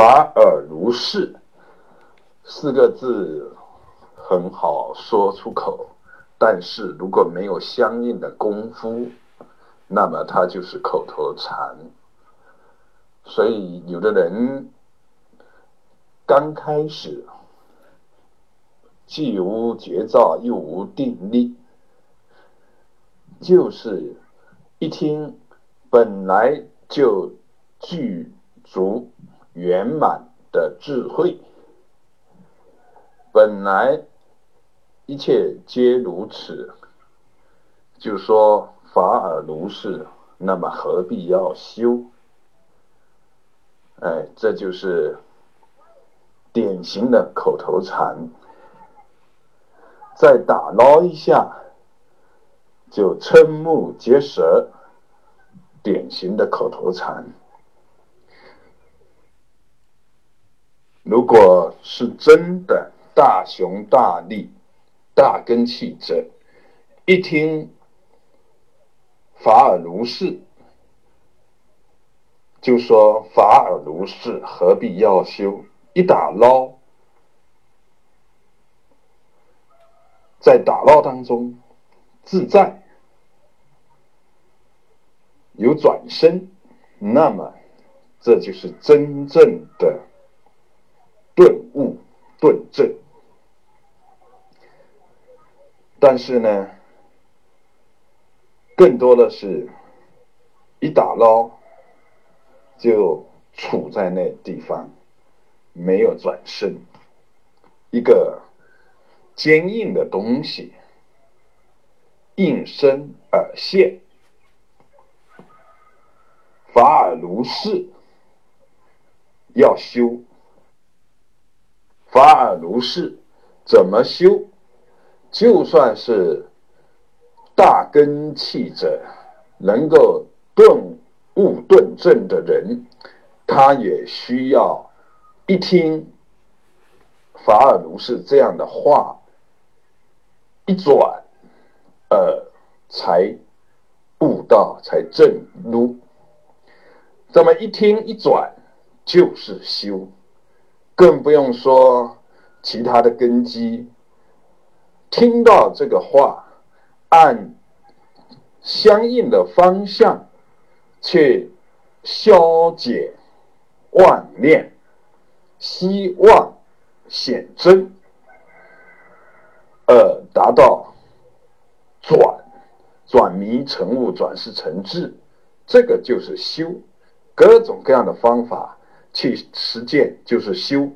法尔如是四个字很好说出口，但是如果没有相应的功夫，那么它就是口头禅。所以有的人刚开始既无绝招又无定力，就是一听本来就具足。圆满的智慧，本来一切皆如此，就说法尔如是，那么何必要修？哎，这就是典型的口头禅。再打捞一下，就瞠目结舌，典型的口头禅。如果是真的大雄大力、大根气者，一听法尔如是，就说法尔如是，何必要修？一打捞，在打捞当中自在，有转身，那么这就是真正的。顿悟、顿证，但是呢，更多的是一打捞就处在那地方，没有转身，一个坚硬的东西应声而现，法尔如是，要修。法尔如是，怎么修？就算是大根器者，能够顿悟顿证的人，他也需要一听法尔如是这样的话，一转，呃，才悟道，才证入。这么一听一转，就是修。更不用说其他的根基。听到这个话，按相应的方向去消解妄念，希望显真，而达到转转迷成悟、转世成智，这个就是修。各种各样的方法。去实践就是修。